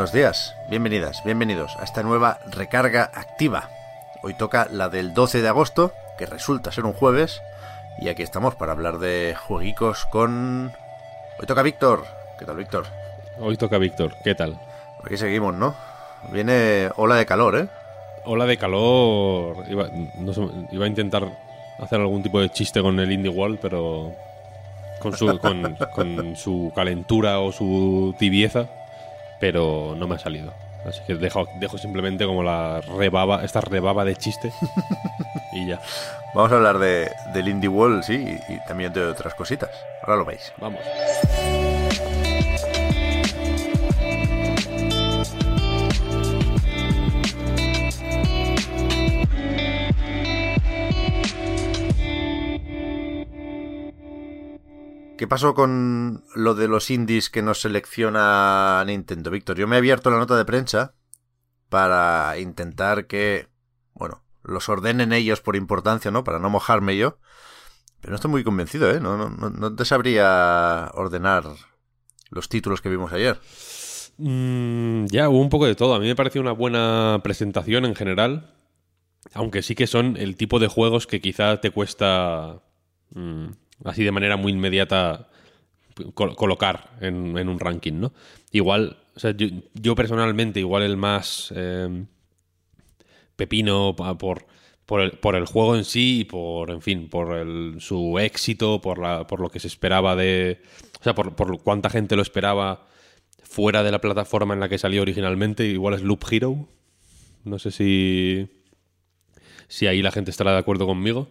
Buenos días, bienvenidas, bienvenidos a esta nueva recarga activa. Hoy toca la del 12 de agosto, que resulta ser un jueves, y aquí estamos para hablar de jueguicos con... Hoy toca Víctor. ¿Qué tal, Víctor? Hoy toca Víctor, ¿qué tal? Aquí seguimos, ¿no? Viene ola de calor, ¿eh? Ola de calor. Iba, no sé, iba a intentar hacer algún tipo de chiste con el Indie Wall, pero con su, con, con su calentura o su tibieza, pero no me ha salido. Así que dejo, dejo simplemente como la rebaba, esta rebaba de chiste y ya. Vamos a hablar de, del Indie Wall, sí, y, y también de otras cositas. Ahora lo veis. Vamos. ¿Qué pasó con lo de los indies que nos selecciona Nintendo, Víctor? Yo me he abierto la nota de prensa para intentar que, bueno, los ordenen ellos por importancia, ¿no? Para no mojarme yo. Pero no estoy muy convencido, ¿eh? No, no, no, te sabría ordenar los títulos que vimos ayer. Mm, ya, hubo un poco de todo. A mí me pareció una buena presentación en general. Aunque sí que son el tipo de juegos que quizá te cuesta mm, así de manera muy inmediata col- colocar en, un ranking, ¿no? Igual, o sea, yo, personalmente, igual el más eh, pepino por, por, el, por el juego en sí y por, en fin, por el- su éxito, por, la, por lo que se esperaba de... O sea, por, por cuánta gente lo esperaba fuera de la plataforma en la que salió originalmente, igual es Loop Hero. No sé si... Si ahí la gente estará de acuerdo conmigo.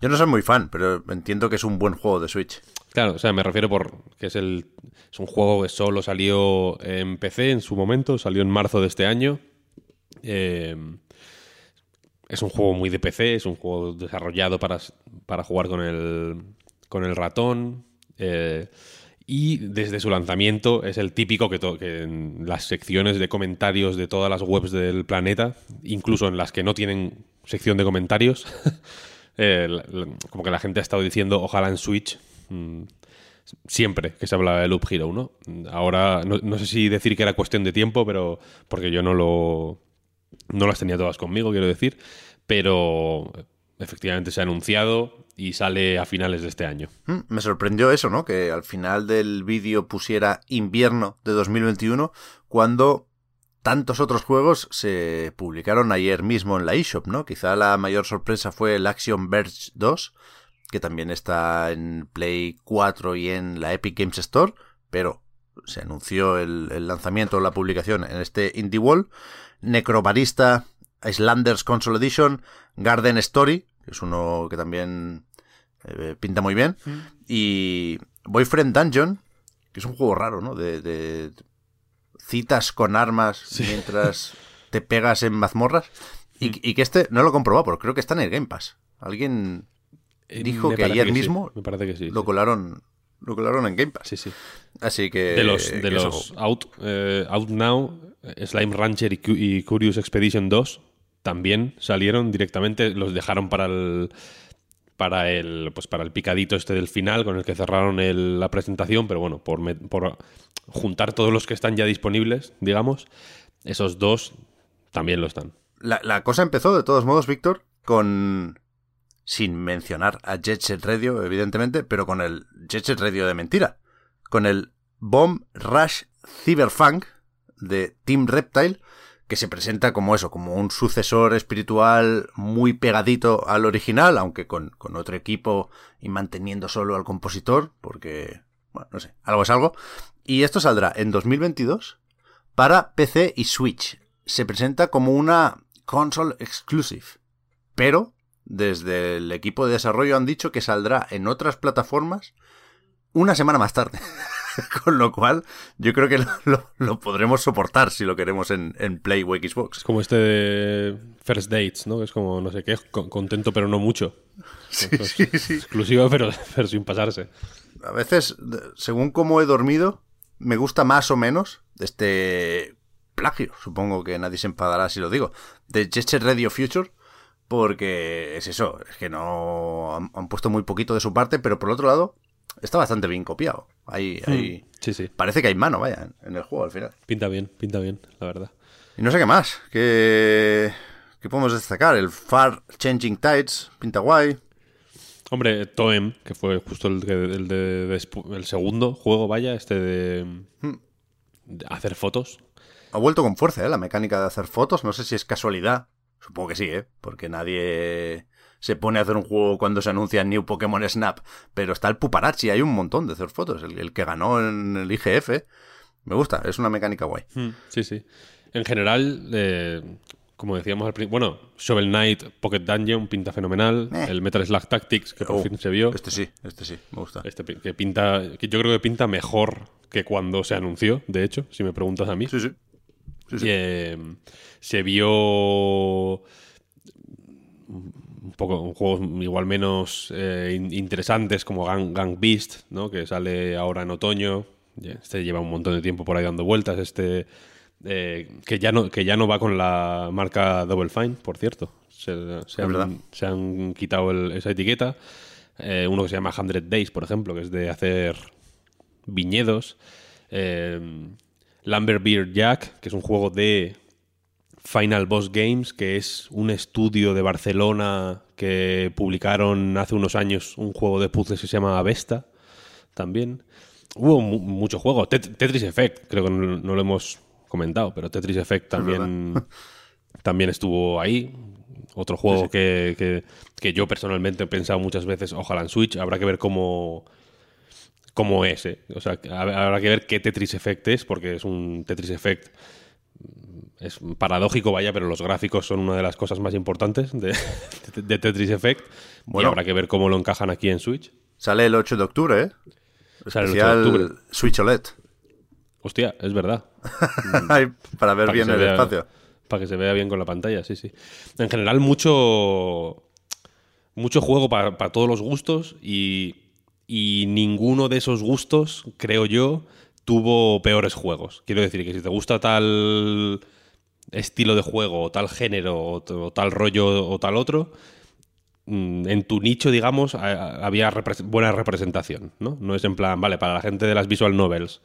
Yo no soy muy fan, pero entiendo que es un buen juego de Switch. Claro, o sea, me refiero por que es el es un juego que solo salió en PC en su momento, salió en marzo de este año. Eh, es un juego muy de PC, es un juego desarrollado para, para jugar con el con el ratón. eh, y desde su lanzamiento es el típico que, que en las secciones de comentarios de todas las webs del planeta, incluso en las que no tienen sección de comentarios, eh, como que la gente ha estado diciendo ojalá en Switch mm, siempre que se habla de Loop Hero, ¿no? Ahora no, no sé si decir que era cuestión de tiempo, pero porque yo no lo no las tenía todas conmigo, quiero decir, pero efectivamente se ha anunciado y sale a finales de este año. Mm, Me sorprendió eso, ¿no? Que al final del vídeo pusiera invierno de 2021 cuando tantos otros juegos se publicaron ayer mismo en la eShop, ¿no? Quizá la mayor sorpresa fue el Action Verge 2, que también está en Play 4 y en la Epic Games Store, pero se anunció el, el lanzamiento, la publicación en este Indie Wall. Necrobarista, Islanders Console Edition, Garden Story, que es uno que también eh, pinta muy bien, y Boyfriend Dungeon, que es un juego raro, ¿no? De, de citas con armas mientras te pegas en mazmorras. Y, y que este no lo he comprobado, pero creo que está en el Game Pass. Alguien Eh, dijo que ayer mismo me parece que sí. lo colaron lo colaron en Game Pass. Sí, sí. Así que De los, de los out, eh, out Now, eh, Slime Rancher y, y Curious Expedition 2 también salieron directamente, los dejaron para el para el pues para el picadito este del final con el que cerraron el- la presentación, pero bueno, por, por juntar todos los que están ya disponibles, digamos, esos dos también lo están. La, la cosa empezó, de todos modos, Víctor, con. Sin mencionar a Jet Set Radio, evidentemente, pero con el Jet Set Radio de mentira. Con el Bomb Rush Cyberpunk de Team Reptile, que se presenta como eso, como un sucesor espiritual muy pegadito al original, aunque con, con otro equipo y manteniendo solo al compositor, porque, bueno, no sé, algo es algo. Y esto saldrá en 2022 para PC y Switch. Se presenta como una console exclusive, pero desde el equipo de desarrollo han dicho que saldrá en otras plataformas una semana más tarde. Con lo cual, yo creo que lo, podremos soportar si lo queremos en, Play o Xbox. Es como este de First Dates, ¿no? Es como, no sé qué, contento pero no mucho. Sí, sí, sí. Exclusivo pero, pero sin pasarse. A veces, según cómo he dormido, me gusta más o menos este plagio, supongo que nadie se enfadará si lo digo, de Jet Radio Future, porque es eso, es que no han, puesto muy poquito de su parte, pero por otro lado, está bastante bien copiado. Ahí, hmm. ahí sí, sí. Parece que hay mano, vaya, en el juego al final. Pinta bien, pinta bien, la verdad. Y no sé qué más, que, que podemos destacar. El Far Changing Tides, pinta guay. Hombre, Toem, que fue justo el, el, de, el segundo juego, vaya, este hmm. de, hacer fotos. Ha vuelto con fuerza, ¿eh? La mecánica de hacer fotos. No sé si es casualidad. Supongo que sí, ¿eh? Porque nadie se pone a hacer un juego cuando se anuncia New Pokémon Snap. Pero está el Puparachi, hay un montón de hacer fotos. El, que ganó en el IGF. Me gusta, es una mecánica guay. Hmm, sí, sí. En general, eh, como decíamos al principio, bueno, Shovel Knight Pocket Dungeon pinta fenomenal. Eh. El Metal Slug Tactics, que por oh, fin se vio. Este sí, este sí, me gusta. Este que pinta, que yo creo que pinta mejor que cuando se anunció, de hecho, si me preguntas a mí. Sí, sí. Eh, se vio un poco juegos igual menos eh, interesantes como Gang, Beast, ¿no? que sale ahora en otoño. Este lleva un montón de tiempo por ahí dando vueltas. Este eh, que, ya no, que ya no va con la marca Double Fine, por cierto. Se, han, quitado esa etiqueta. Eh, uno que se llama 100 Days, por ejemplo, que es de hacer viñedos. Lambert Beer Jack, que es un juego de Final Boss Games, que es un estudio de Barcelona que publicaron hace unos años un juego de puzzles que se llama Avesta, también. Hubo mucho juego. Tetris Effect, creo que no lo hemos comentado, pero Tetris Effect también, también estuvo ahí. Otro juego Que, yo personalmente he pensado muchas veces, ojalá en Switch, habrá que ver cómo, cómo es. ¿eh? O sea, habrá que ver qué Tetris Effect es, porque es un Tetris Effect. Es paradójico, vaya, pero los gráficos son una de las cosas más importantes de, Tetris Effect. Bueno, y habrá que ver cómo lo encajan aquí en Switch. Sale el 8 de octubre, ¿eh? Sale el 8 de octubre. Switch OLED. Hostia, es verdad. para ver bien el espacio. Para que se vea bien con la pantalla, sí, sí. En general, mucho. Mucho juego para, todos los gustos y, y ninguno de esos gustos, creo yo, tuvo peores juegos. Quiero decir que si te gusta tal estilo de juego, o tal género, o, tal rollo, o tal otro, mm, en tu nicho, digamos, había buena representación, ¿no? No es en plan, vale, para la gente de las visual novels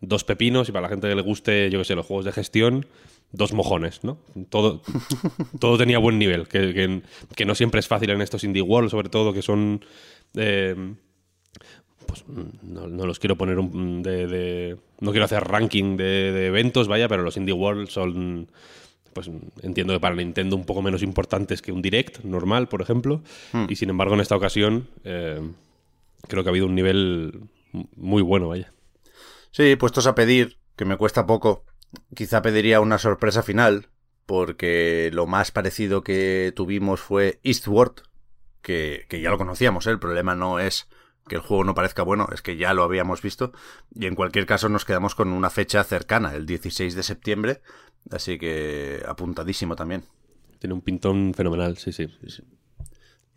dos pepinos y para la gente que le guste, yo qué sé, los juegos de gestión, dos mojones, ¿no? Todo, todo tenía buen nivel, que, que, no siempre es fácil en estos indie world, sobre todo que son... Eh, pues no, los quiero poner un, de, No quiero hacer ranking de, eventos, vaya, pero los indie world son... Pues entiendo que para Nintendo un poco menos importantes que un direct normal, por ejemplo. Hmm. Y sin embargo, en esta ocasión eh, creo que ha habido un nivel muy bueno, vaya. Sí, puestos a pedir, que me cuesta poco, quizá pediría una sorpresa final, porque lo más parecido que tuvimos fue Eastward, que, que ya lo conocíamos, ¿eh? el problema no es que el juego no parezca bueno, es que ya lo habíamos visto, y en cualquier caso nos quedamos con una fecha cercana, el 16 de septiembre, así que apuntadísimo también. Tiene un pintón fenomenal, sí, sí. sí, sí.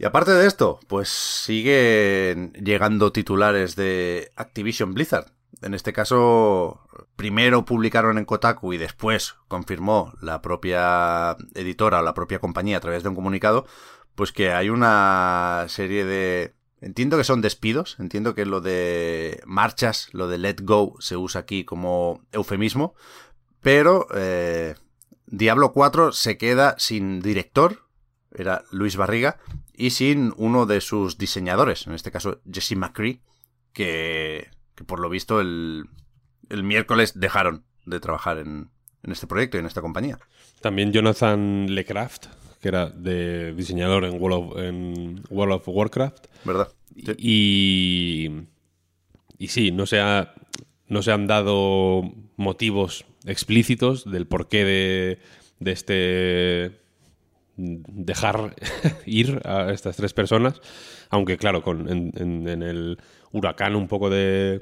Y aparte de esto, pues siguen llegando titulares de Activision Blizzard. En este caso, primero publicaron en Kotaku y después confirmó la propia editora o la propia compañía a través de un comunicado, pues que hay una serie de... Entiendo que son despidos, entiendo que lo de marchas, lo de let go se usa aquí como eufemismo, pero eh, Diablo 4 se queda sin director, era Luis Barriga, y sin uno de sus diseñadores, en este caso Jesse McCree, que por lo visto el, miércoles dejaron de trabajar en, este proyecto y en esta compañía. También Jonathan Lecraft, que era de diseñador en World of, en World of Warcraft. ¿Verdad? Y, y sí, no se, ha, no se han dado motivos explícitos del porqué de, de este dejar ir a estas tres personas, aunque claro, con, en, el huracán un poco de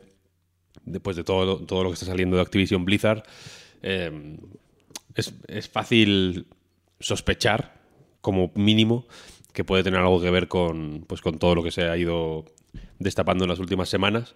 después de todo, todo lo que está saliendo de Activision Blizzard, eh, es, es, fácil sospechar, como mínimo, que puede tener algo que ver con, pues, con todo lo que se ha ido destapando en las últimas semanas.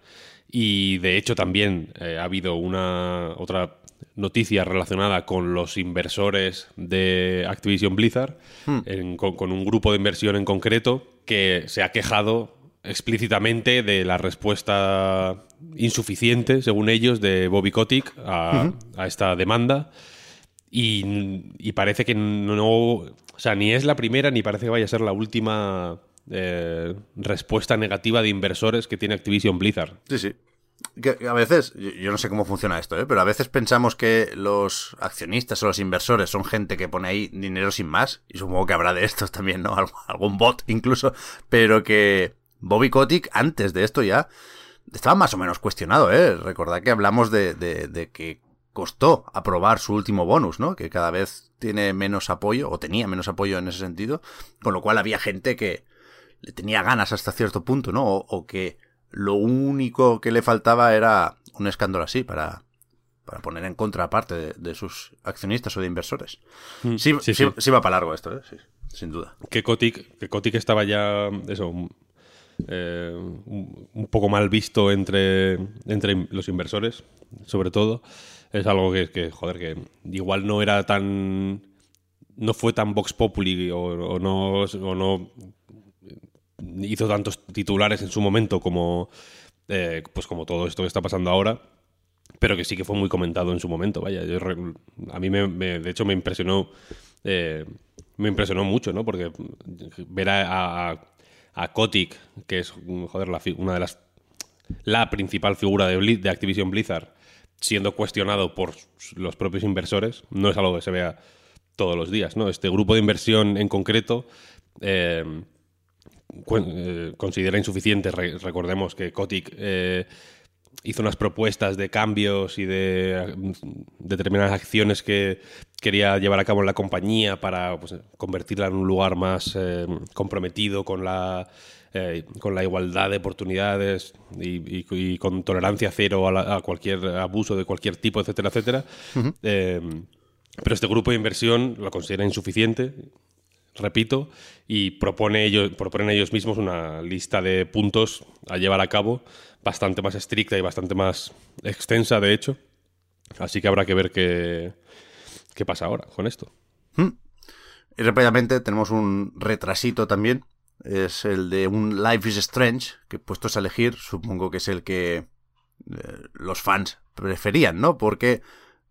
Y de hecho también eh, ha habido una otra noticia relacionada con los inversores de Activision Blizzard, hmm. con, un grupo de inversión en concreto que se ha quejado explícitamente de la respuesta insuficiente, según ellos, de Bobby Kotick a, esta demanda. Y, parece que no, o sea, ni es la primera ni parece que vaya a ser la última eh, respuesta negativa de inversores que tiene Activision Blizzard. Sí, sí a veces, yo no sé cómo funciona esto, ¿eh? pero a veces pensamos que los accionistas o los inversores son gente que pone ahí dinero sin más, y supongo que habrá de estos también, ¿no? algún bot incluso, pero que Bobby Kotick antes de esto ya estaba más o menos cuestionado, ¿eh? Recordad que hablamos de, de que costó aprobar su último bonus, ¿no? Que cada vez tiene menos apoyo, o tenía menos apoyo en ese sentido, con lo cual había gente que le tenía ganas hasta cierto punto, ¿no? o que lo único que le faltaba era un escándalo así para, para poner en contra parte de, sus accionistas o de inversores. Mm, sí, sí, sí, va para largo esto, ¿eh? sin duda. Que Kotick, que estaba ya, eso, eh, un, poco mal visto entre, entre los inversores, sobre todo. Es algo que, que, joder, que igual no era tan... No fue tan Vox Populi o, no, o no hizo tantos titulares en su momento como, eh, pues como todo esto que está pasando ahora, pero que sí que fue muy comentado en su momento. Vaya, a mí me, de hecho me impresionó, eh, me impresionó mucho, ¿no? Porque ver a, a, Kotick, que es la, una de las la principal figura de, de Activision Blizzard, siendo cuestionado por los propios inversores, no es algo que se vea todos los días, ¿no? Este grupo de inversión en concreto eh, eh, considera insuficiente. recordemos que Kotick eh, hizo unas propuestas de cambios y de determinadas acciones que quería llevar a cabo en la compañía para pues, convertirla en un lugar más eh, comprometido con la con la igualdad de oportunidades y, con tolerancia cero a, cualquier abuso de cualquier tipo, etcétera, etcétera. pero este grupo de inversión lo considera insuficiente repito, y propone ellos, proponen ellos mismos una lista de puntos a llevar a cabo bastante más estricta y bastante más extensa, de hecho. Así que habrá que ver qué, qué pasa ahora con esto. Hmm. Y rápidamente tenemos un retrasito también. Es el de un Life is Strange, que puestos a elegir, supongo que es el que eh, los fans preferían, ¿no? Porque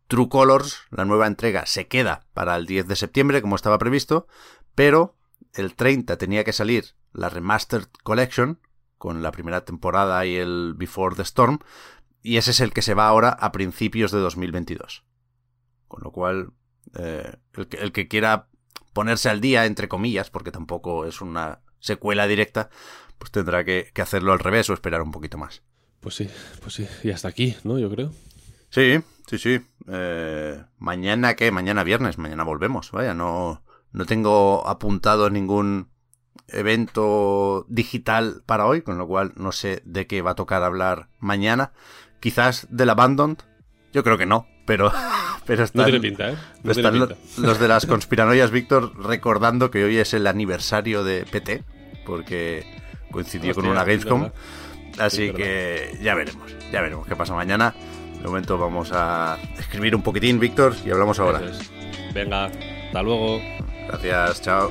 True Colors, la nueva entrega, se queda para el 10 de septiembre, como estaba previsto, pero el 30 tenía que salir la Remastered Collection, con la primera temporada y el Before the Storm, y ese es el que se va ahora a principios de 2022. Con lo cual, eh, el, que, el que quiera ponerse al día, entre comillas, porque tampoco es una secuela directa, pues tendrá que, hacerlo al revés o esperar un poquito más. Pues sí, pues sí, y hasta aquí, ¿no? Yo creo. Sí, sí, sí. Eh, mañana, ¿qué? Mañana viernes, mañana volvemos, vaya, no, no tengo apuntado ningún evento digital para hoy, con lo cual no sé de qué va a tocar hablar mañana. Quizás del Abandoned. Yo creo que no, pero, pero están, no tiene pinta, ¿eh? están los de las conspiranoias, Víctor, recordando que hoy es el aniversario de PT, porque coincidió con una Gamescom. Así que ya veremos, ya veremos qué pasa mañana. De momento vamos a escribir un poquitín, Víctor, y hablamos ahora. Venga, hasta luego. Gracias, chao.